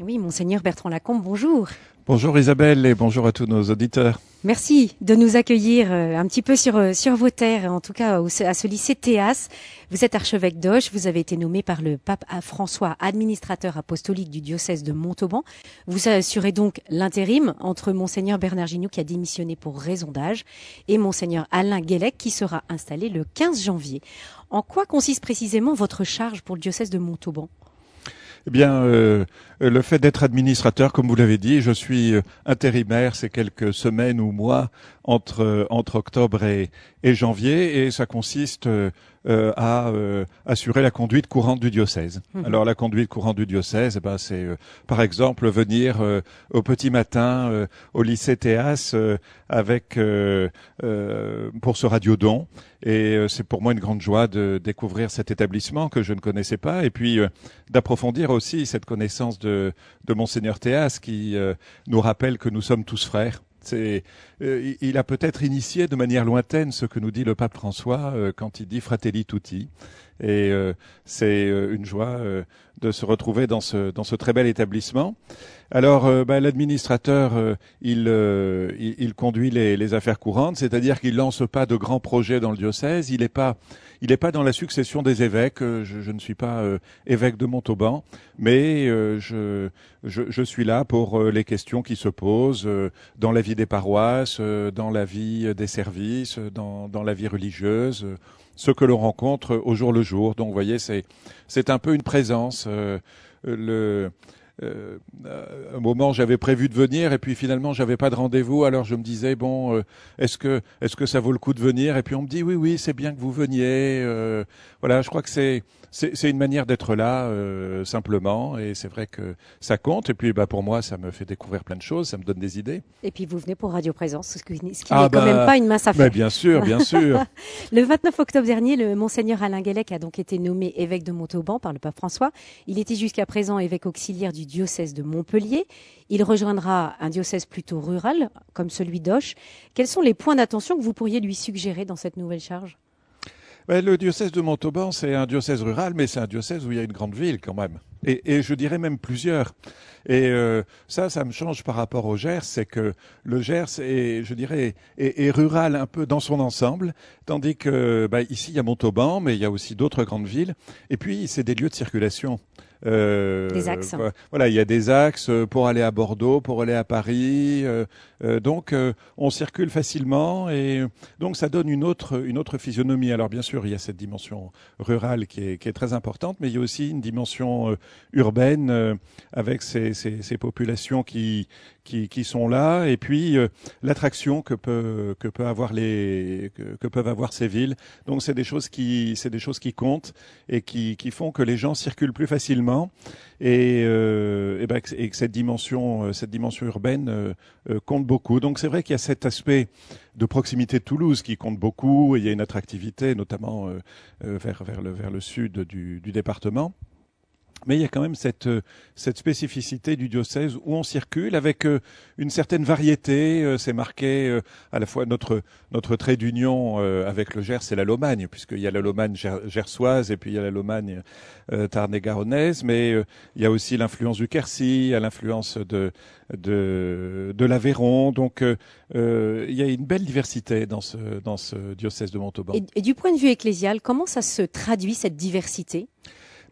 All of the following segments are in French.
Oui, monseigneur Bertrand Lacombe, bonjour. Bonjour Isabelle et bonjour à tous nos auditeurs. Merci de nous accueillir euh, un petit peu sur, euh, sur vos terres, en tout cas à ce lycée Théas. Vous êtes archevêque d'Auch, vous avez été nommé par le pape François, administrateur apostolique du diocèse de Montauban. Vous assurez donc l'intérim entre monseigneur Bernard Gignoux qui a démissionné pour raison d'âge et monseigneur Alain Guélec qui sera installé le 15 janvier. En quoi consiste précisément votre charge pour le diocèse de Montauban? Eh bien, euh, le fait d'être administrateur, comme vous l'avez dit, je suis euh, intérimaire ces quelques semaines ou mois entre euh, entre octobre et, et janvier, et ça consiste à assurer la conduite courante du diocèse. Mmh. Alors la conduite courante du diocèse, eh ben, c'est par exemple venir au petit matin au lycée Théas avec pour ce radiodon, et c'est pour moi une grande joie de découvrir cet établissement que je ne connaissais pas, et puis d'approfondir aussi cette connaissance de, de Monseigneur Théas qui euh, nous rappelle que nous sommes tous frères. Euh, il a peut-être initié de manière lointaine ce que nous dit le pape François euh, quand il dit Fratelli Tutti. Et c'est une joie de se retrouver dans ce, très bel établissement. Alors, bah, l'administrateur, il, conduit les, affaires courantes, c'est-à-dire qu'il lance pas de grands projets dans le diocèse. Il n'est pas dans la succession des évêques. Euh, je, ne suis pas euh, évêque de Montauban, mais euh, je, suis là pour les questions qui se posent dans la vie des paroisses, dans la vie des services, dans, dans la vie religieuse, ce que l'on rencontre au jour le jour. Donc, vous voyez, c'est c'est un peu une présence. le euh, un moment j'avais prévu de venir et puis finalement j'avais pas de rendez-vous. Alors je me disais bon euh, est-ce que est-ce que ça vaut le coup de venir? Et puis on me dit oui oui c'est bien que vous veniez euh, voilà je crois que c'est c'est une manière d'être là euh, simplement. Et c'est vrai que ça compte. Et puis bah pour moi ça me fait découvrir plein de choses ça me donne des idées. Et puis vous venez pour Radio Présence ce qui, ce qui ah n'est quand même bah, pas une mince affaire. bien sûr bien sûr. Le 29 octobre dernier le monseigneur Alain Guélec a donc été nommé évêque de Montauban par le pape François. Il était jusqu'à présent évêque auxiliaire du diocèse de Montpellier il rejoindra un diocèse plutôt rural comme celui d'Auch quels sont les points d'attention que vous pourriez lui suggérer dans cette nouvelle charge? Le diocèse de Montauban, c'est un diocèse rural, mais c'est un diocèse où il y a une grande ville quand même. Et, je dirais même plusieurs. Et euh, ça, ça me change par rapport au Gers, c'est que le Gers est, je dirais, est, est, rural un peu dans son ensemble, tandis que bah, ici il y a Montauban, mais il y a aussi d'autres grandes villes. Et puis c'est des lieux de circulation. Euh, des axes. Voilà, il y a des axes pour aller à Bordeaux, pour aller à Paris. Euh, euh donc, euh, on circule facilement et donc ça donne une autre une autre physionomie. Alors bien sûr, il y a cette dimension rurale qui est, qui est très importante, mais il y a aussi une dimension euh, urbaine avec ces, ces, ces, populations qui, qui, qui sont là et puis l'attraction que peut que peut avoir les que, que peuvent avoir ces villes. Donc c'est des choses qui c'est des choses qui comptent et qui qui font que les gens circulent plus facilement et, euh, ben, et, que cette dimension, euh, urbaine euh, compte beaucoup. Donc c'est vrai qu'il y a cet aspect de proximité de Toulouse qui compte beaucoup. Et il y a une attractivité, notamment vers, le, sud du département. Mais il y a quand même cette, euh, cette spécificité du diocèse où on circule avec euh, une certaine variété. Euh, c'est marqué à la fois notre, trait d'union avec le Gers et la Lomagne, puisqu'il y a la Lomagne gersoise et puis il y a la Lomagne tarn-et-garonnaise, mais il y a aussi l'influence du Quercy, il y a l'influence de, l'Aveyron. Donc il y a une belle diversité dans ce diocèse de Montauban. et du point de vue ecclésial, comment ça se traduit, cette diversité?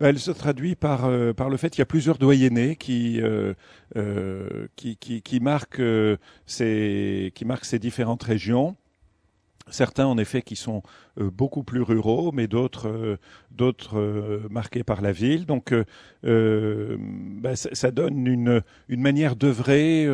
Elle se traduit par, euh, par le fait qu'il y a plusieurs doyennés qui, euh, euh, qui, qui, qui, marquent, ces, qui marquent ces différentes régions. Certains, en effet, qui sont beaucoup plus ruraux, mais d'autres d'autres marqués par la ville. Donc, bah, ça, ça, donne une, une manière d'œuvrer.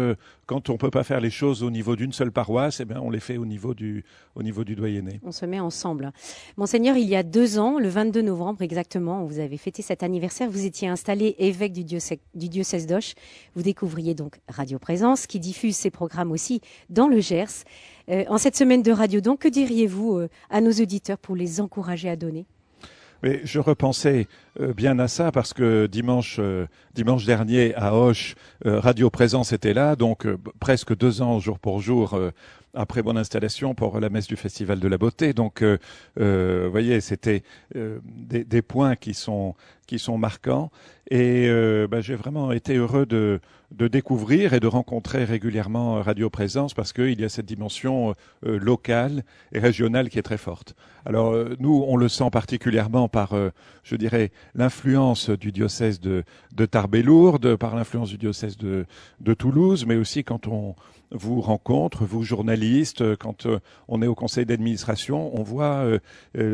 Quand on peut pas faire les choses au niveau d'une seule paroisse, eh bien, on les fait au niveau du au niveau du doyenné. On se met ensemble. Monseigneur, il y a deux ans, le 22 novembre exactement, vous avez fêté cet anniversaire. Vous étiez installé évêque du diocèse, du d'Auch. Vous découvriez donc Radio Présence, qui diffuse ses programmes aussi dans le Gers. en cette semaine de radio, donc, que diriez-vous à nos auditeurs pour les encourager à donner? Mais je repensais euh, bien à ça parce que dimanche, euh, dimanche dernier à Hoche, euh, Radio Présence était là, donc presque deux ans jour pour jour après mon installation pour la messe du Festival de la Beauté. Donc, vous voyez, c'était des, des, points qui sont qui sont marquants. Et bah, j'ai vraiment été heureux de, de découvrir et de rencontrer régulièrement Radio Présence parce qu'il y a cette dimension locale et régionale qui est très forte. Alors nous, on le sent particulièrement par, je dirais, l'influence du diocèse de, de Tarbes-Lourdes, par l'influence du diocèse de, de Toulouse, mais aussi quand on vous rencontre, vous journalistes, quand on est au conseil d'administration, on voit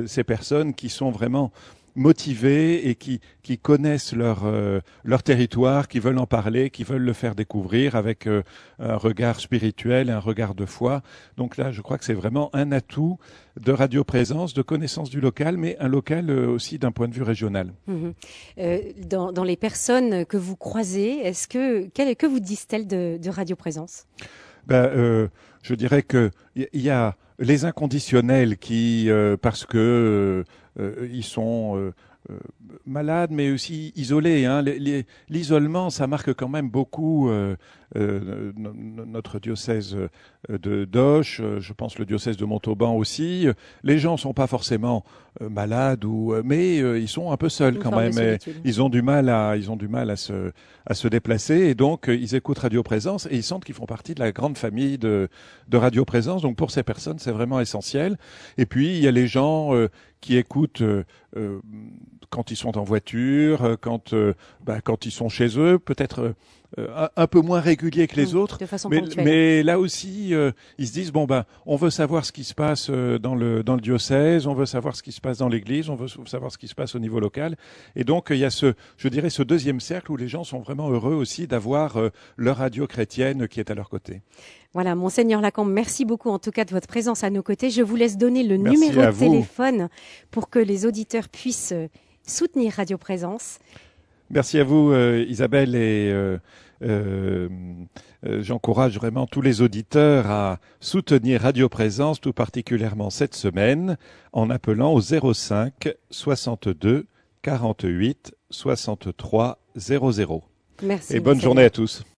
ces personnes qui sont vraiment motivés et qui, connaissent leur, euh, territoire, qui veulent en parler, qui veulent le faire découvrir avec euh, un regard spirituel, un regard de foi. Donc là, je crois que c'est vraiment un atout de radioprésence, de connaissance du local, mais un local euh, aussi d'un point de vue régional. Mmh dans, dans, les personnes que vous croisez, est-ce que, que vous disent-elles de, de radioprésence? Ben, Je dirais qu'il y a les inconditionnels qui, parce que euh, sont euh, euh, malades, mais aussi isolés. Hein. L'isolement, ça marque quand même beaucoup euh, euh, notre diocèse de Doche, je pense le diocèse de Montauban aussi. Les gens sont pas forcément malades ou, mais ils sont un peu seuls quand même. ils ont du mal à, ils ont du mal à se, à se déplacer et donc ils écoutent Radio Présence et ils sentent qu'ils font partie de la grande famille de, de Radio Présence. Donc pour ces personnes, c'est vraiment essentiel. Et puis il y a les gens qui écoutent quand ils sont en voiture, euh, quand, euh, bah, quand ils sont chez eux, peut-être euh, un, peu moins réguliers que les mmh, autres. mais, mais, là aussi, ils se disent bon ben, on veut savoir ce qui se passe dans le dans le diocèse, on veut savoir ce qui se passe dans l'Église, on veut savoir ce qui se passe au niveau local. Et donc il y a ce, je dirais, ce deuxième cercle où les gens sont vraiment heureux aussi d'avoir leur radio chrétienne qui est à leur côté. Voilà, monseigneur Lacombe, merci beaucoup en tout cas de votre présence à nos côtés. Je vous laisse donner le numéro de téléphone pour que les auditeurs puissent soutenir Radio Présence. Merci à vous euh, Isabelle et euh, euh, j'encourage vraiment tous les auditeurs à soutenir Radio Présence, tout particulièrement cette semaine, en appelant au 05 62 48 63 00. Merci. Et bonne journée à tous.